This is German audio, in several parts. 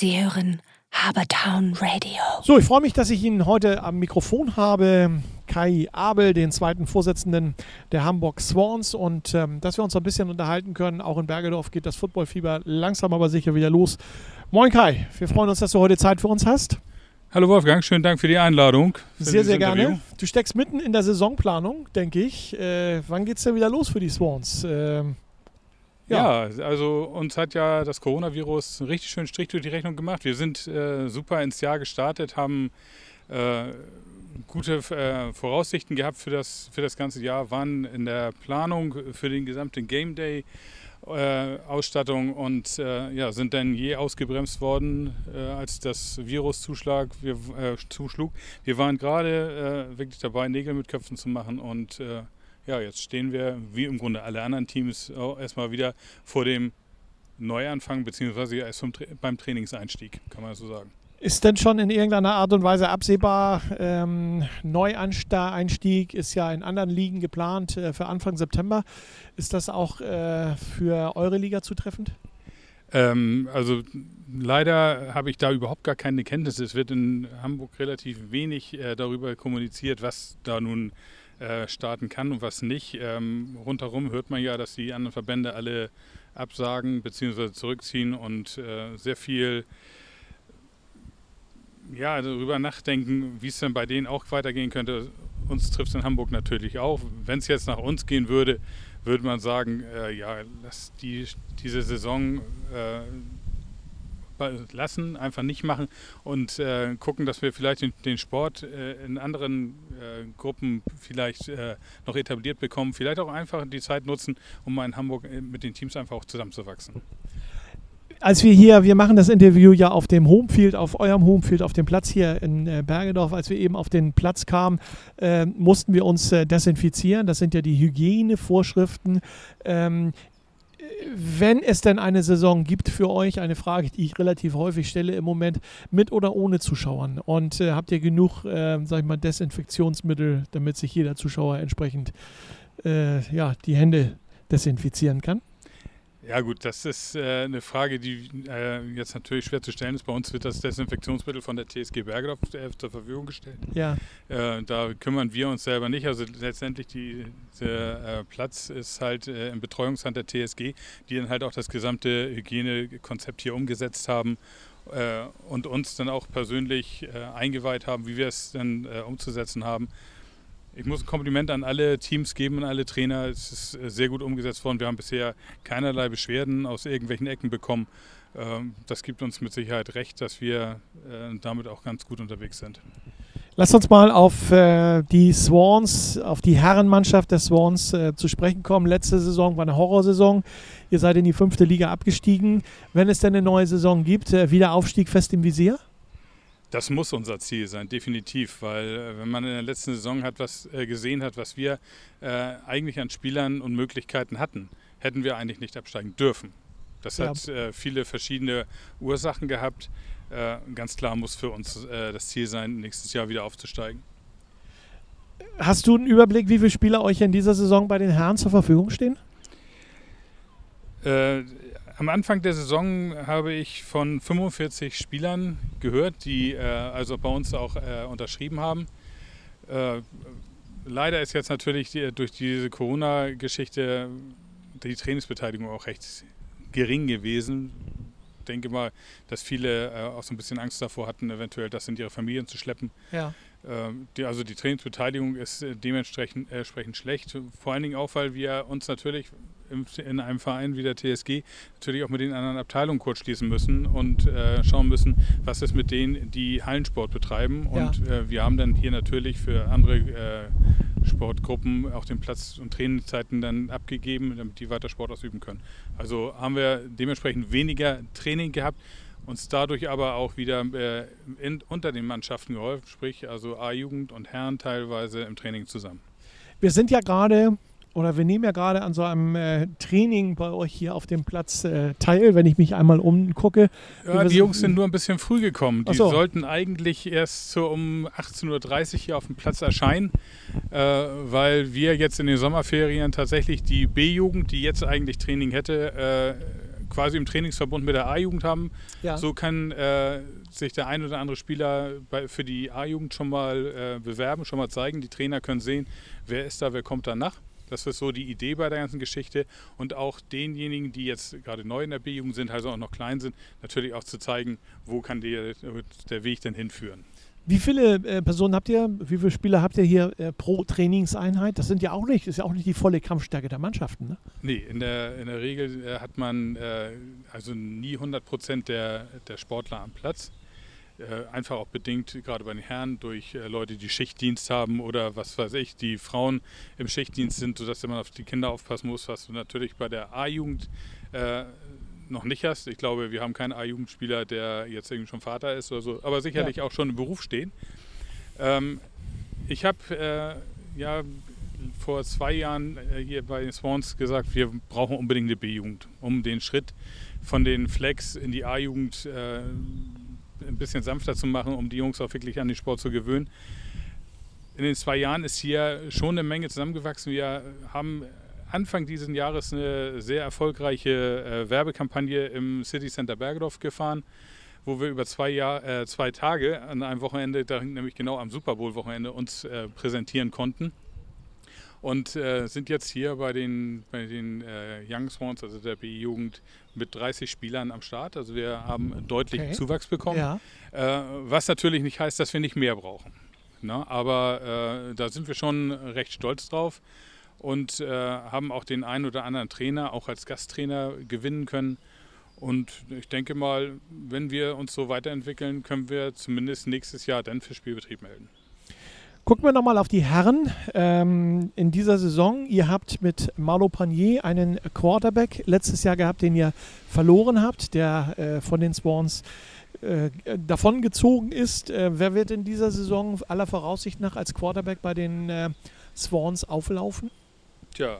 Sie hören Habertown Radio. So, ich freue mich, dass ich ihn heute am Mikrofon habe. Kai Abel, den zweiten Vorsitzenden der Hamburg Swans und ähm, dass wir uns ein bisschen unterhalten können. Auch in Bergedorf geht das Footballfieber langsam aber sicher wieder los. Moin Kai, wir freuen uns, dass du heute Zeit für uns hast. Hallo Wolfgang, schönen Dank für die Einladung. Für sehr, sehr gerne. Interview. Du steckst mitten in der Saisonplanung, denke ich. Äh, wann geht es denn wieder los für die Swans? Äh, ja. ja. also uns hat ja das Coronavirus einen richtig schönen Strich durch die Rechnung gemacht. Wir sind äh, super ins Jahr gestartet, haben äh, gute äh, Voraussichten gehabt für das, für das ganze Jahr, waren in der Planung für den gesamten Game Day. Äh, Ausstattung und äh, ja, sind dann je ausgebremst worden, äh, als das Virus zuschlag, wir, zuschlug. Wir waren gerade wirklich dabei, Nägel mit Köpfen zu machen und ja, jetzt stehen wir, wie im Grunde alle anderen Teams, erstmal wieder vor dem Neuanfang, beziehungsweise erst beim Trainingseinstieg, kann man so sagen. Ist denn schon in irgendeiner Art und Weise absehbar, ähm, Neueinstieg ist ja in anderen Ligen geplant äh, für Anfang September. Ist das auch äh, für eure Liga zutreffend? Ähm, also leider habe ich da überhaupt gar keine Kenntnisse. Es wird in Hamburg relativ wenig äh, darüber kommuniziert, was da nun äh, starten kann und was nicht. Ähm, rundherum hört man ja, dass die anderen Verbände alle absagen bzw. zurückziehen und äh, sehr viel ja, darüber nachdenken, wie es denn bei denen auch weitergehen könnte. Uns trifft es in Hamburg natürlich auch. Wenn es jetzt nach uns gehen würde, würde man sagen, äh, ja, lass die, diese Saison äh, lassen, einfach nicht machen und äh, gucken, dass wir vielleicht den, den Sport äh, in anderen äh, Gruppen vielleicht äh, noch etabliert bekommen. Vielleicht auch einfach die Zeit nutzen, um mal in Hamburg mit den Teams einfach auch zusammenzuwachsen als wir hier, wir machen das Interview ja auf dem Homefield, auf eurem Homefield, auf dem Platz hier in äh, Bergedorf, als wir eben auf den Platz kamen, äh, mussten wir uns äh, desinfizieren. Das sind ja die Hygienevorschriften. Ähm, wenn es denn eine Saison gibt für euch, eine Frage, die ich relativ häufig stelle im Moment, mit oder ohne Zuschauern? Und äh, habt ihr genug, äh, sag ich mal, Desinfektionsmittel, damit sich jeder Zuschauer entsprechend äh, ja, die Hände desinfizieren kann? Ja gut, das ist äh, eine Frage, die äh, jetzt natürlich schwer zu stellen ist. Bei uns wird das Desinfektionsmittel von der TSG Bergedorf äh, zur Verfügung gestellt. Ja. Äh, da kümmern wir uns selber nicht. Also letztendlich die, der äh, Platz ist halt äh, im Betreuungshand der TSG, die dann halt auch das gesamte Hygienekonzept hier umgesetzt haben und uns dann auch persönlich eingeweiht haben, wie wir es dann umzusetzen haben. Ich muss ein Kompliment an alle Teams geben, an alle Trainer. Es ist äh, sehr gut umgesetzt worden. Wir haben bisher keinerlei Beschwerden aus irgendwelchen Ecken bekommen. Ähm, das gibt uns mit Sicherheit recht, dass wir äh, damit auch ganz gut unterwegs sind. Lass uns mal auf äh, die Swans, auf die Herrenmannschaft der Swans zu sprechen kommen. Letzte Saison war eine Horrorsaison. Ihr seid in die fünfte Liga abgestiegen. Wenn es denn eine neue Saison gibt, wieder Aufstieg fest im Visier? Das muss unser Ziel sein, definitiv, weil äh, wenn man in der letzten Saison hat was äh, gesehen hat, was wir äh, eigentlich an Spielern und Möglichkeiten hatten, hätten wir eigentlich nicht absteigen dürfen. Das ja. hat äh, viele verschiedene Ursachen gehabt. Äh, ganz klar muss für uns äh, das Ziel sein, nächstes Jahr wieder aufzusteigen. Hast du einen Überblick, wie viele Spieler euch in dieser Saison bei den Herren zur Verfügung stehen? Am Anfang der Saison habe ich von 45 Spielern gehört, die äh, also bei uns auch äh, unterschrieben haben. Äh, leider ist jetzt natürlich die, durch diese Corona-Geschichte die Trainingsbeteiligung auch recht gering gewesen. Ich denke mal, dass viele äh, auch so ein bisschen Angst davor hatten, eventuell das in ihre Familien zu schleppen. Ja. Ähm, die, also die Trainingsbeteiligung ist äh, dementsprechend äh, schlecht. Vor allen Dingen auch, weil wir uns natürlich in einem Verein wie der TSG natürlich auch mit den anderen Abteilungen kurz schließen müssen und äh, schauen müssen, was ist mit denen, die Hallensport betreiben. Und ja. äh, wir haben dann hier natürlich für andere äh, Sportgruppen auch den Platz und Trainingszeiten dann abgegeben, damit die weiter Sport ausüben können. Also haben wir dementsprechend weniger Training gehabt uns dadurch aber auch wieder äh, in, unter den Mannschaften geholfen, sprich also A-Jugend und Herren teilweise im Training zusammen. Wir sind ja gerade oder wir nehmen ja gerade an so einem äh, Training bei euch hier auf dem Platz äh, teil, wenn ich mich einmal umgucke. Ja, die Jungs sind nur ein bisschen früh gekommen. Die so. sollten eigentlich erst so um 18.30 Uhr hier auf dem Platz erscheinen, äh, weil wir jetzt in den Sommerferien tatsächlich die B-Jugend, die jetzt eigentlich Training hätte, äh, quasi im Trainingsverbund mit der A-Jugend haben. Ja. So kann äh, sich der ein oder andere Spieler bei, für die A-Jugend schon mal äh, bewerben, schon mal zeigen. Die Trainer können sehen, wer ist da, wer kommt da nach. Das ist so die Idee bei der ganzen Geschichte. Und auch denjenigen, die jetzt gerade neu in der B-Jugend sind, also auch noch klein sind, natürlich auch zu zeigen, wo kann der, der Weg denn hinführen. Wie viele äh, Personen habt ihr, wie viele Spieler habt ihr hier äh, pro Trainingseinheit? Das sind ja auch nicht, ist ja auch nicht die volle Kampfstärke der Mannschaften, ne? Nee, in der, in der Regel äh, hat man äh, also nie 100 Prozent der, der Sportler am Platz. Äh, einfach auch bedingt, gerade bei den Herren, durch äh, Leute, die Schichtdienst haben oder was weiß ich, die Frauen im Schichtdienst sind, sodass man auf die Kinder aufpassen muss, was du natürlich bei der A-Jugend äh, noch nicht hast. Ich glaube, wir haben keinen A-Jugendspieler, der jetzt irgendwie schon Vater ist oder so, aber sicherlich ja. auch schon im Beruf stehen. Ähm, ich habe äh, ja vor zwei Jahren äh, hier bei den Swans gesagt, wir brauchen unbedingt eine B-Jugend, um den Schritt von den Flex in die A-Jugend äh, ein bisschen sanfter zu machen, um die Jungs auch wirklich an den Sport zu gewöhnen. In den zwei Jahren ist hier schon eine Menge zusammengewachsen. Wir haben Anfang dieses Jahres eine sehr erfolgreiche äh, Werbekampagne im City Center Bergedorf gefahren, wo wir über zwei, Jahr, äh, zwei Tage an einem Wochenende, nämlich genau am Super Bowl-Wochenende, uns äh, präsentieren konnten und äh, sind jetzt hier bei den, bei den äh, Young Swans, also der B-Jugend, mit 30 Spielern am Start. Also wir haben deutlich okay. Zuwachs bekommen, ja. äh, was natürlich nicht heißt, dass wir nicht mehr brauchen. Na, ne? aber äh, da sind wir schon recht stolz drauf und äh, haben auch den einen oder anderen Trainer auch als Gasttrainer gewinnen können. Und ich denke mal, wenn wir uns so weiterentwickeln, können wir zumindest nächstes Jahr dann für Spielbetrieb melden. Gucken wir nochmal auf die Herren ähm, in dieser Saison. Ihr habt mit Marlo Panier einen Quarterback letztes Jahr gehabt, den ihr verloren habt, der äh, von den Swans äh, davongezogen ist. Äh, wer wird in dieser Saison aller Voraussicht nach als Quarterback bei den äh, Swans auflaufen? Tja,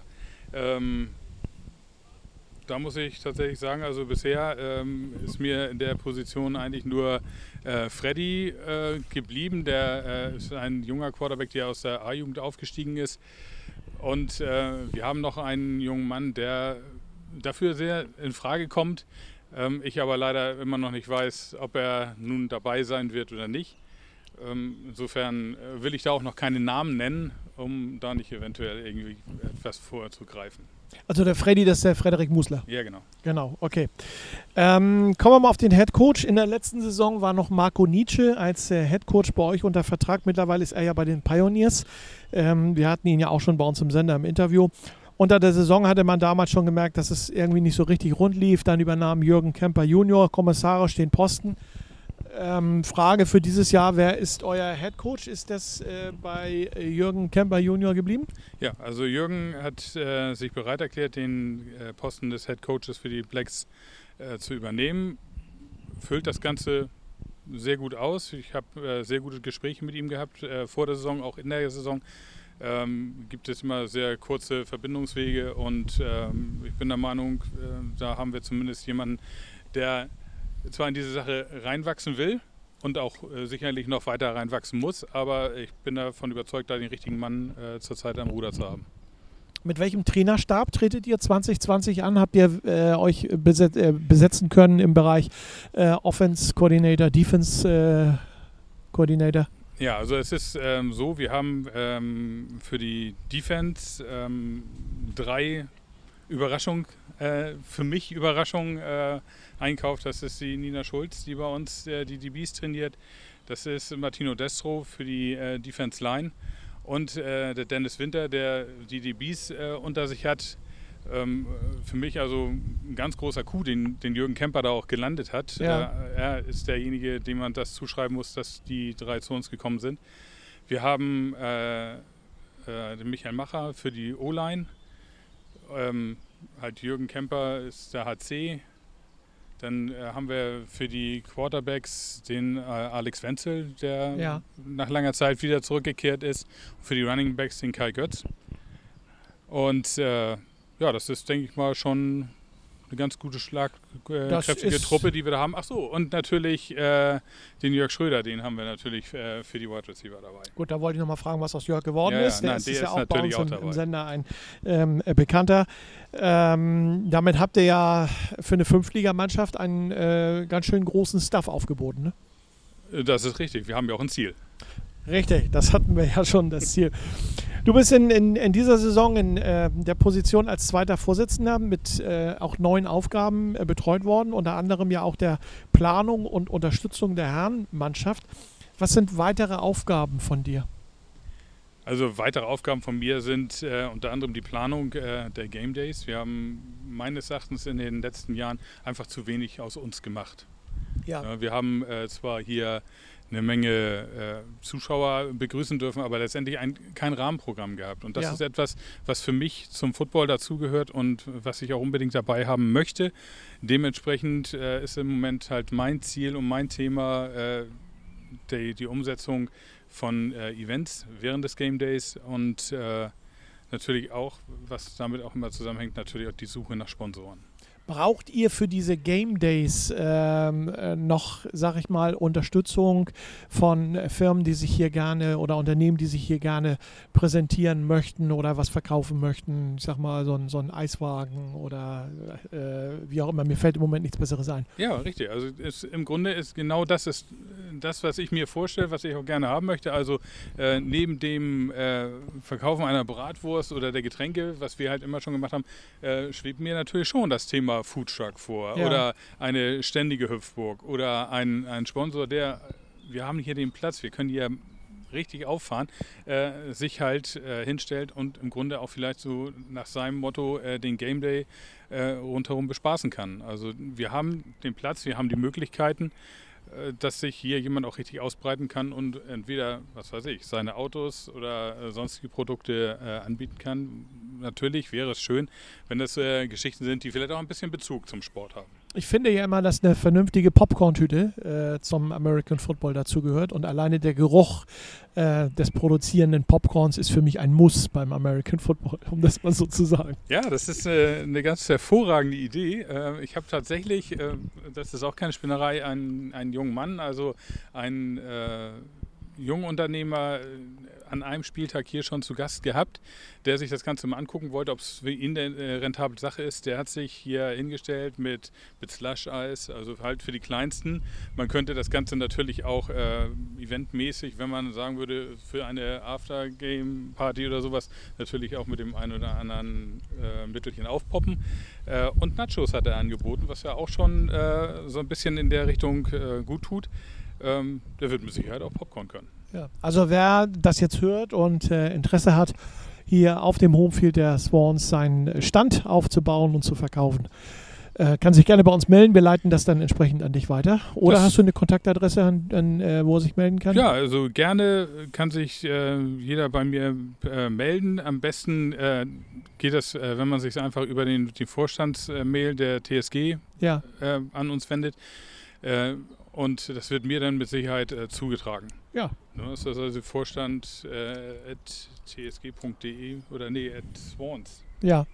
ähm, da muss ich tatsächlich sagen, also bisher ähm, ist mir in der Position eigentlich nur äh, Freddy äh, geblieben. Der äh, ist ein junger Quarterback, der aus der A-Jugend aufgestiegen ist. Und äh, wir haben noch einen jungen Mann, der dafür sehr in Frage kommt. Ähm, ich aber leider immer noch nicht weiß, ob er nun dabei sein wird oder nicht. Ähm, insofern äh, will ich da auch noch keine Namen nennen, um da nicht eventuell irgendwie etwas vorzugreifen. Also der Freddy, das ist der Frederik Musler. Ja, genau. Genau, okay. Ähm, kommen wir mal auf den Head Coach. In der letzten Saison war noch Marco Nietzsche als äh, Head Coach bei euch unter Vertrag. Mittlerweile ist er ja bei den Pioneers. Ähm, wir hatten ihn ja auch schon bei uns im Sender im Interview. Unter der Saison hatte man damals schon gemerkt, dass es irgendwie nicht so richtig rund lief. Dann übernahm Jürgen Kemper Junior kommissarisch den Posten. Ähm, Frage für dieses Jahr: Wer ist euer Head Coach? Ist das äh, bei Jürgen Kemper Junior geblieben? Ja, also Jürgen hat äh, sich bereit erklärt, den äh, Posten des Head Coaches für die Blacks äh, zu übernehmen. Füllt das Ganze sehr gut aus. Ich habe äh, sehr gute Gespräche mit ihm gehabt, äh, vor der Saison, auch in der Saison. Ähm, gibt es immer sehr kurze Verbindungswege und ähm, ich bin der Meinung, da haben wir zumindest jemanden, der zwar in diese Sache reinwachsen will und auch äh, sicherlich noch weiter reinwachsen muss, aber ich bin davon überzeugt, da den richtigen Mann äh, zurzeit am Ruder zu haben. Mit welchem Trainerstab tretet ihr 2020 an? Habt ihr äh, euch beset äh, besetzen können im Bereich äh, Offense Coordinator, Defense äh, Coordinator? Ja, also es ist ähm, so, wir haben ähm, für die Defense ähm, drei Überraschungen, für mich Überraschungen einkauft. Das ist die Nina Schulz, die bei uns äh, die DBs trainiert. Das ist Martino Destro für die äh, Defense Line. Und äh, der Dennis Winter, der die DBs äh, unter sich hat. Ähm, für mich also ein ganz großer Coup, den, den Jürgen Kemper da auch gelandet hat. Ja. Äh, er ist derjenige, dem man das zuschreiben muss, dass die drei zu uns gekommen sind. Wir haben äh, den Michael Macher für die O-Line. Ähm, halt Jürgen Kemper ist der HC, dann äh, haben wir für die Quarterbacks den äh, Alex Wenzel, der ja. nach langer Zeit wieder zurückgekehrt ist. Und für die Running Backs den Kai Götz. Und äh, ja, das ist, denke ich mal, schon eine ganz gute, schlagkräftige Truppe, die wir da haben. Ach so, und natürlich äh, den Jörg Schröder, den haben wir natürlich äh, für die Wide Receiver dabei. Gut, da wollte ich nochmal fragen, was aus Jörg geworden ja, ist. Der Nein, ist, ist ja auch bei uns auch im, im, Sender ein ähm, äh, Bekannter. Ähm, damit habt ihr ja für eine Fünftligamannschaft einen äh, ganz schön großen Stuff aufgeboten. Ne? Äh, das ist richtig. Wir haben ja auch ein Ziel. Richtig, das hatten wir ja schon, das Ziel. Du bist in, in, in dieser Saison in äh, der Position als zweiter Vorsitzender mit äh, auch neuen Aufgaben äh, betreut worden, unter anderem ja auch der Planung und Unterstützung der Herrenmannschaft. Was sind weitere Aufgaben von dir? Also weitere Aufgaben von mir sind äh, unter anderem die Planung äh, der Game Days. Wir haben meines Erachtens in den letzten Jahren einfach zu wenig aus uns gemacht. Ja. wir haben äh, zwar hier eine Menge äh, Zuschauer begrüßen dürfen, aber letztendlich ein, kein Rahmenprogramm gehabt. Und das ja. ist etwas, was für mich zum Football dazugehört und was ich auch unbedingt dabei haben möchte. Dementsprechend äh, ist im Moment halt mein Ziel und mein Thema äh, die, die, Umsetzung von äh, Events während des Game Days und äh, natürlich auch, was damit auch immer zusammenhängt, natürlich auch die Suche nach Sponsoren. Braucht ihr für diese Game Days ähm, äh, noch, sag ich mal, Unterstützung von Firmen, die sich hier gerne oder Unternehmen, die sich hier gerne präsentieren möchten oder was verkaufen möchten? Ich sag mal, so ein, so ein Eiswagen oder äh, wie auch immer. Mir fällt im Moment nichts Besseres ein. Ja, richtig. Also ist, im Grunde ist genau das ist das, was ich mir vorstelle, was ich auch gerne haben möchte. Also äh, neben dem äh, Verkaufen einer Bratwurst oder der Getränke, was wir halt immer schon gemacht haben, äh, schwebt mir natürlich schon das Thema Foodtruck vor ja. oder eine ständige Hüpfburg oder ein, ein Sponsor, der, wir haben hier den Platz, wir können hier richtig auffahren, äh, sich halt äh, hinstellt und im Grunde auch vielleicht so nach seinem Motto äh, den Game Day äh, rundherum bespaßen kann. Also wir haben den Platz, wir haben die Möglichkeiten. Äh, dass sich hier jemand auch richtig ausbreiten kann und entweder, was weiß ich, seine Autos oder äh, sonstige Produkte äh, anbieten kann. Natürlich wäre es schön, wenn das äh, Geschichten sind, die vielleicht auch ein bisschen Bezug zum Sport haben ich finde ja immer, dass eine vernünftige Popcorn-Tüte äh, zum American Football dazugehört. Und alleine der Geruch äh, des produzierenden Popcorns ist für mich ein Muss beim American Football, um das mal so zu sagen. Ja, das ist äh, eine ganz hervorragende Idee. Äh, ich habe tatsächlich, äh, das ist auch keine Spinnerei, einen, einen jungen Mann, also einen äh, jungen Unternehmer an einem Spieltag hier schon zu Gast gehabt, der sich das Ganze mal angucken wollte, ob es für ihn eine äh, rentable Sache ist. Der hat sich hier hingestellt mit, mit Slush-Eis, also halt für die Kleinsten. Man könnte das Ganze natürlich auch äh, eventmäßig, wenn man sagen würde, für eine Aftergame-Party oder sowas, natürlich auch mit dem einen oder anderen äh, Mittelchen aufpoppen. Äh, und Nachos hat er angeboten, was ja auch schon äh, so ein bisschen in der Richtung äh, gut tut. Ähm, der wird mit Sicherheit auch Popcorn können. Ja. Also wer das jetzt hört und äh, Interesse hat, hier auf dem Homefield der Swans seinen Stand aufzubauen und zu verkaufen, äh, kann sich gerne bei uns melden. Wir leiten das dann entsprechend an dich weiter. Oder das hast du eine Kontaktadresse, an, an äh, wo er sich melden kann? Ja, also gerne kann sich äh, jeder bei mir äh, melden. Am besten äh, geht das, äh, wenn man sich einfach über den, die Vorstandsmail der TSG ja. an uns wendet. Und das wird mir dann mit Sicherheit äh, zugetragen. Ja. Ne, das ist also Vorstand äh, at tsg.de oder nee, at Swans. Ja.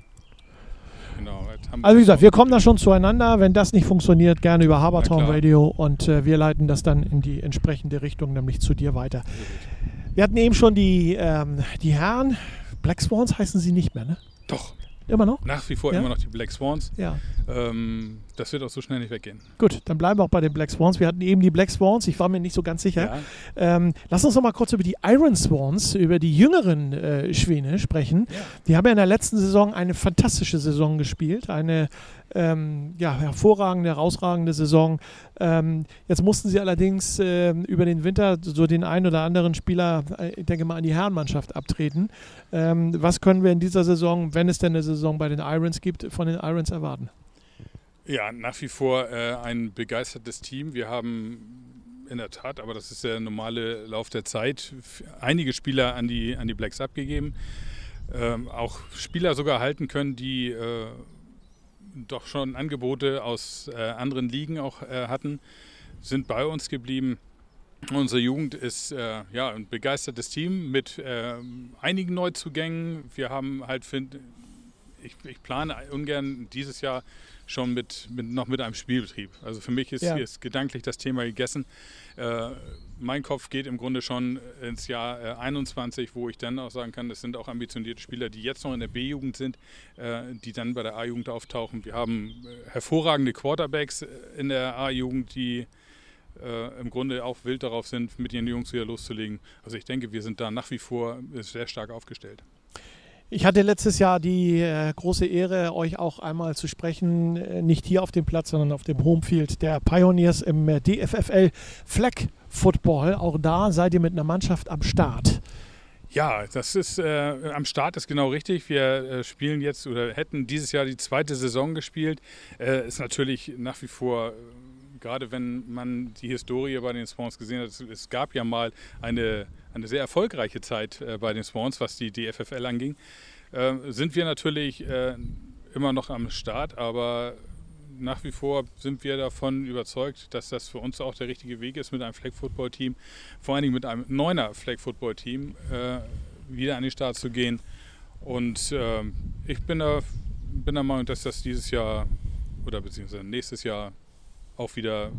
Genau. Also wie gesagt, wir kommen da schon zueinander. Wenn das nicht funktioniert, gerne über Habertown Radio und äh, wir leiten das dann in die entsprechende Richtung, nämlich zu dir weiter. Wir hatten eben schon die, ähm, die Herren. Black Swans heißen sie nicht mehr, ne? Doch. Immer noch? Nach wie vor ja? immer noch die Black Swans. Ja. Ähm, das wird auch so schnell nicht weggehen. Gut, dann bleiben wir auch bei den Black Swans. Wir hatten eben die Black Swans, ich war mir nicht so ganz sicher. Ja. Ähm, lass uns noch mal kurz über die Iron Swans, über die jüngeren äh, Schwäne sprechen. Ja. Die haben ja in der letzten Saison eine fantastische Saison gespielt, eine ähm, ja, hervorragende, herausragende Saison. Ähm, jetzt mussten sie allerdings äh, über den Winter so den einen oder anderen Spieler, äh, ich denke mal, an die Herrenmannschaft abtreten. Ähm, was können wir in dieser Saison, wenn es denn eine Saison bei den Irons gibt, von den Irons erwarten? Ja, nach wie vor äh, ein begeistertes Team. Wir haben in der Tat, aber das ist der normale Lauf der Zeit, einige Spieler an die, an die Blacks abgegeben. Ähm, auch Spieler sogar halten können, die äh, doch schon Angebote aus äh, anderen Ligen auch äh, hatten, sind bei uns geblieben. Unsere Jugend ist äh, ja, ein begeistertes Team mit äh, einigen Neuzugängen. Wir haben halt, find, ich, ich, plane ungern dieses Jahr schon mit, mit, noch mit einem Spielbetrieb. Also für mich ist, ja. ist gedanklich das Thema gegessen. Äh, mein Kopf geht im Grunde schon ins Jahr äh, 21, wo ich dann auch sagen kann, das sind auch ambitionierte Spieler, die jetzt noch in der B-Jugend sind, äh, die dann bei der A-Jugend auftauchen. Wir haben äh, hervorragende Quarterbacks äh, in der A-Jugend, die äh, im Grunde auch wild darauf sind, mit ihren Jungs wieder loszulegen. Also ich denke, wir sind da nach wie vor sehr stark aufgestellt. Ich hatte letztes Jahr die äh, große Ehre, euch auch einmal zu sprechen, äh, nicht hier auf dem Platz, sondern auf dem Homefield der Pioneers im äh, DFFL Flag Football. Auch da seid ihr mit einer Mannschaft am Start. Ja, das ist äh, am Start ist genau richtig. Wir äh, spielen jetzt oder hätten dieses Jahr die zweite Saison gespielt. Äh, ist natürlich nach wie vor gerade wenn man die Historie bei den Swans gesehen hat, es gab ja mal eine, eine sehr erfolgreiche Zeit äh, bei den Swans, was die DFFL anging, äh, sind wir natürlich äh, immer noch am Start, aber nach wie vor sind wir davon überzeugt, dass das für uns auch der richtige Weg ist, mit einem Flag Football Team, vor allen Dingen mit einem neuner Flag Football Team, äh, wieder an den Start zu gehen. Und äh, ich bin der, bin der Meinung, dass das dieses Jahr oder beziehungsweise nächstes Jahr auch wieder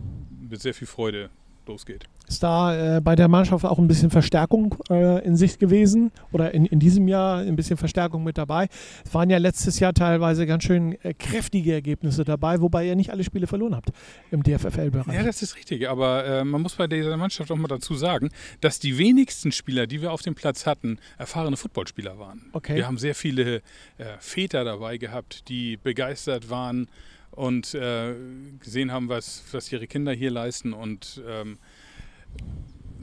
mit sehr viel Freude losgeht. Ist da äh, bei der Mannschaft auch ein bisschen Verstärkung äh, in Sicht gewesen oder in, in diesem Jahr ein bisschen Verstärkung mit dabei? Es waren ja letztes Jahr teilweise ganz schön äh, kräftige Ergebnisse dabei, wobei ihr nicht alle Spiele verloren habt im DFFL-Bereich. Ja, das ist richtig, aber äh, man muss bei dieser Mannschaft auch mal dazu sagen, dass die wenigsten Spieler, die wir auf dem Platz hatten, erfahrene Footballspieler waren. Okay. Wir haben sehr viele äh, Väter dabei gehabt, die begeistert waren und äh, gesehen haben, was, was ihre Kinder hier leisten. Und ähm,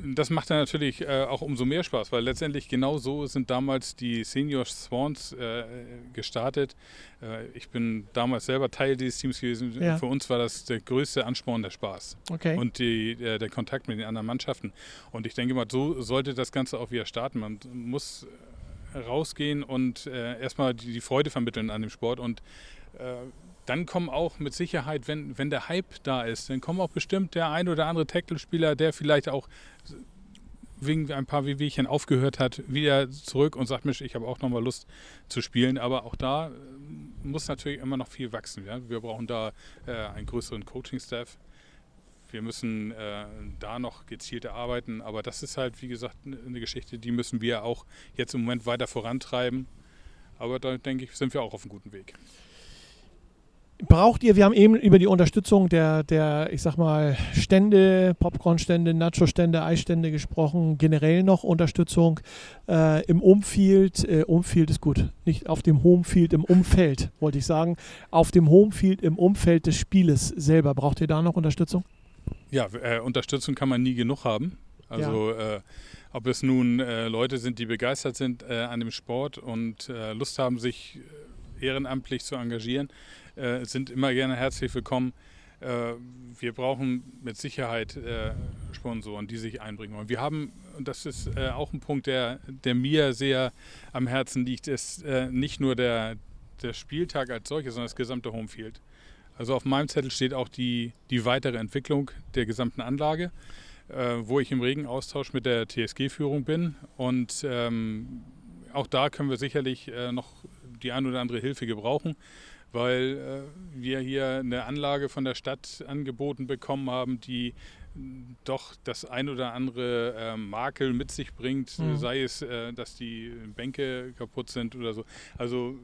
das macht dann natürlich äh, auch umso mehr Spaß, weil letztendlich genau so sind damals die Senior Swans äh, gestartet. Äh, ich bin damals selber Teil dieses Teams gewesen. Ja. Für uns war das der größte Ansporn der Spaß okay. und die, der, der Kontakt mit den anderen Mannschaften. Und ich denke mal, so sollte das Ganze auch wieder starten. Man muss rausgehen und äh, erstmal die, die, Freude vermitteln an dem Sport und äh, dann kommen auch mit Sicherheit, wenn, wenn der Hype da ist, dann kommen auch bestimmt der ein oder andere Tackle-Spieler, der vielleicht auch wegen ein paar Wehwehchen aufgehört hat, wieder zurück und sagt, Mensch, ich habe auch nochmal Lust zu spielen. Aber auch da äh, muss natürlich immer noch viel wachsen. Ja? Wir brauchen da äh, einen größeren Coaching-Staff. Wir müssen äh, da noch gezielter arbeiten. Aber das ist halt, wie gesagt, eine Geschichte, die müssen wir auch jetzt im Moment weiter vorantreiben. Aber da denke ich, sind wir auch auf einem guten Weg braucht ihr, wir haben eben über die Unterstützung der, der ich sag mal, Stände, Popcornstände, Nacho-Stände, Eisstände gesprochen, generell noch Unterstützung äh, im Umfield. Äh, Umfield ist gut, nicht auf dem Homefield, im Umfeld, wollte ich sagen. Auf dem Homefield, im Umfeld des Spieles selber. Braucht ihr da noch Unterstützung? Ja, äh, Unterstützung kann man nie genug haben. Also ja. Äh, ob es nun äh, Leute sind, die begeistert sind äh, an dem Sport und Lust haben, sich ehrenamtlich zu engagieren, äh, sind immer gerne herzlich willkommen. Äh, wir brauchen mit Sicherheit äh, Sponsoren, die sich einbringen wollen. Wir haben, und das ist äh, auch ein Punkt, der, der mir sehr am Herzen liegt, ist äh, nicht nur der, der Spieltag als solches, sondern das gesamte Homefield. Also auf meinem Zettel steht auch die, die weitere Entwicklung der gesamten Anlage, äh, wo ich im regen Austausch mit der TSG-Führung bin. Und ähm, auch da können wir sicherlich äh, noch die ein oder andere Hilfe gebrauchen weil äh, wir hier eine Anlage von der Stadt angeboten bekommen haben, die doch das ein oder andere äh, Makel mit sich bringt, mhm. sei es, äh, dass die Bänke kaputt sind oder so. Also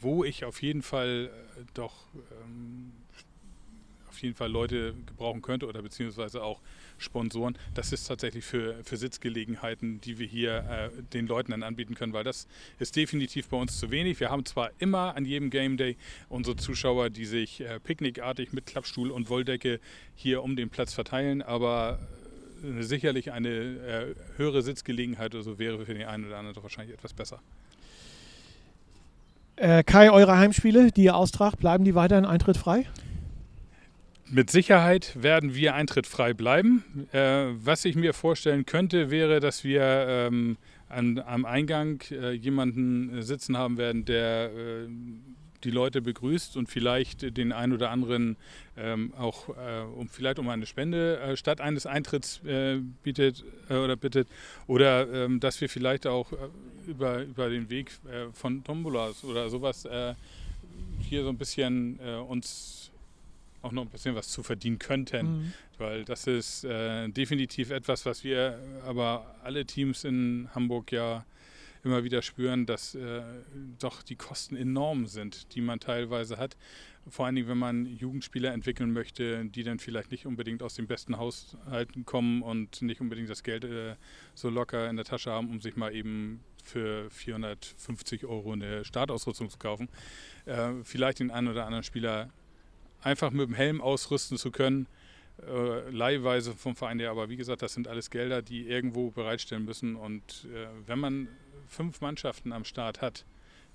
wo ich auf jeden Fall äh, doch ähm, jeden Fall Leute gebrauchen könnte oder beziehungsweise auch Sponsoren. Das ist tatsächlich für, für Sitzgelegenheiten, die wir hier äh, den Leuten dann anbieten können, weil das ist definitiv bei uns zu wenig. Wir haben zwar immer an jedem Game Day unsere Zuschauer, die sich äh, picknickartig mit Klappstuhl und Wolldecke hier um den Platz verteilen, aber äh, sicherlich eine äh, höhere Sitzgelegenheit oder so wäre für den einen oder anderen wahrscheinlich etwas besser. Äh, Kai, eure Heimspiele, die ihr austragt, bleiben die weiterhin Eintritt frei? Mit Sicherheit werden wir eintrittfrei bleiben. Äh, was ich mir vorstellen könnte, wäre, dass wir ähm, an, am Eingang äh, jemanden sitzen haben werden, der äh, die Leute begrüßt und vielleicht den einen oder anderen ähm, auch äh, um vielleicht um eine Spende äh, statt eines Eintritts äh, bietet äh, oder bittet oder ähm, dass wir vielleicht auch äh, über, über den Weg äh, von Tombolas oder sowas hier so ein bisschen uns auch noch ein bisschen was zu verdienen könnten, mhm. weil das ist definitiv etwas, was wir aber alle Teams in Hamburg ja immer wieder spüren, dass äh, doch die Kosten enorm sind, die man teilweise hat. Vor allen Dingen, wenn man Jugendspieler entwickeln möchte, die dann vielleicht nicht unbedingt aus den besten Haushalten kommen und nicht unbedingt das Geld äh, so locker in der Tasche haben, um sich mal eben für 450 Euro eine Startausrüstung zu kaufen. Äh, vielleicht den einen oder anderen Spieler einfach mit dem Helm ausrüsten zu können äh, leihweise vom Verein her. Aber wie gesagt, das sind alles Gelder, die irgendwo bereitstellen müssen. Und äh, wenn man fünf Mannschaften am Start hat,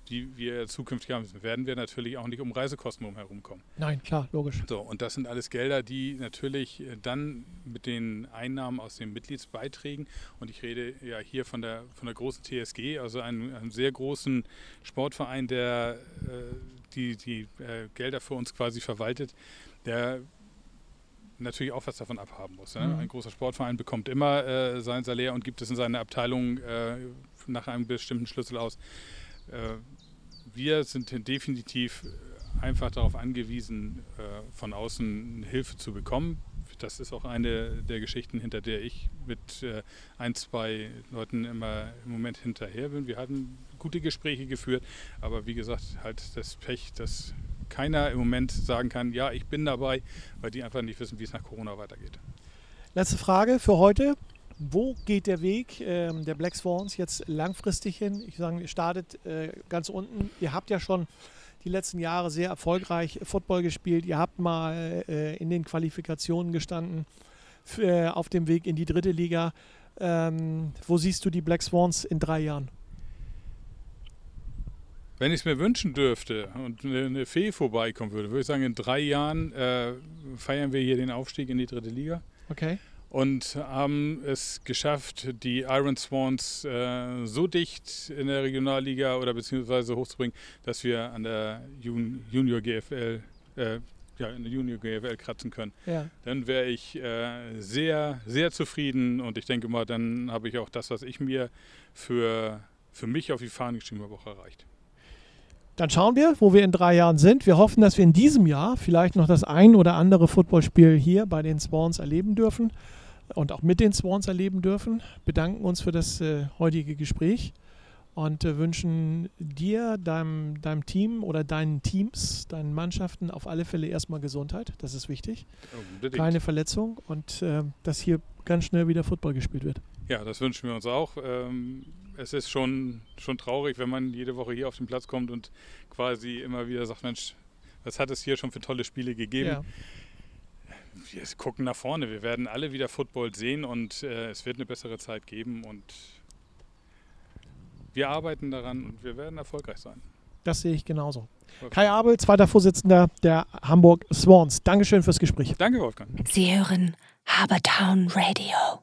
die wir zukünftig haben, werden wir natürlich auch nicht um Reisekosten herumkommen. Nein, klar, logisch. So, und das sind alles Gelder, die natürlich äh, dann mit den Einnahmen aus den Mitgliedsbeiträgen, und ich rede ja hier von der, von der großen TSG, also einem, einem sehr großen Sportverein, der äh, die, die äh, Gelder für uns quasi verwaltet, der natürlich auch was davon abhaben muss. Ne? Mhm. Ein großer Sportverein bekommt immer äh, sein Salär und gibt es in seiner Abteilung äh, nach einem bestimmten Schlüssel aus. Äh, wir sind definitiv einfach darauf angewiesen, äh, von außen Hilfe zu bekommen. Das ist auch eine der Geschichten, hinter der ich mit äh, ein, zwei Leuten immer im Moment hinterher bin. Wir hatten gute Gespräche geführt, aber wie gesagt, halt das Pech, dass keiner im Moment sagen kann, ja, ich bin dabei, weil die einfach nicht wissen, wie es nach Corona weitergeht. Letzte Frage für heute. Wo geht der Weg ähm, der Black Swans jetzt langfristig hin? Ich sage, ihr startet äh, ganz unten. Ihr habt ja schon die letzten Jahre sehr erfolgreich Football gespielt. Ihr habt mal äh, in den Qualifikationen gestanden für, äh, auf dem Weg in die dritte Liga. Ähm, wo siehst du die Black Swans in drei Jahren? Wenn ich es mir wünschen dürfte und eine Fee vorbeikommen würde, würde ich sagen, in drei Jahren äh, feiern wir hier den Aufstieg in die dritte Liga. Okay. Und haben es geschafft, die Iron Swans äh, so dicht in der Regionalliga oder beziehungsweise hochzubringen, dass wir an der Jun Junior GFL äh, ja, in der Junior GFL kratzen können, ja. dann wäre ich äh, sehr, sehr zufrieden und ich denke mal, dann habe ich auch das, was ich mir für, für mich auf die Fahnen geschrieben habe, auch erreicht. Dann schauen wir, wo wir in drei Jahren sind. Wir hoffen, dass wir in diesem Jahr vielleicht noch das ein oder andere Footballspiel hier bei den Swans erleben dürfen und auch mit den Swans erleben dürfen. Bedanken uns für das äh, heutige Gespräch und äh, wünschen dir, deinem, deinem Team oder deinen Teams, deinen Mannschaften auf alle Fälle erstmal Gesundheit. Das ist wichtig. Unbedingt. Keine Verletzung und äh, dass hier ganz schnell wieder Football gespielt wird. Ja, das wünschen wir uns auch. Ähm, es ist schon, schon traurig, wenn man jede Woche hier auf den Platz kommt und quasi immer wieder sagt, Mensch, was hat es hier schon für tolle Spiele gegeben? Ja. Wir gucken nach vorne. Wir werden alle wieder Football sehen und äh, es wird eine bessere Zeit geben und wir arbeiten daran und wir werden erfolgreich sein. Das sehe ich genauso. Wolfgang. Kai Abel, zweiter Vorsitzender der Hamburg Swans. Dankeschön fürs Gespräch. Danke, Wolfgang. Sie hören Habertown Radio.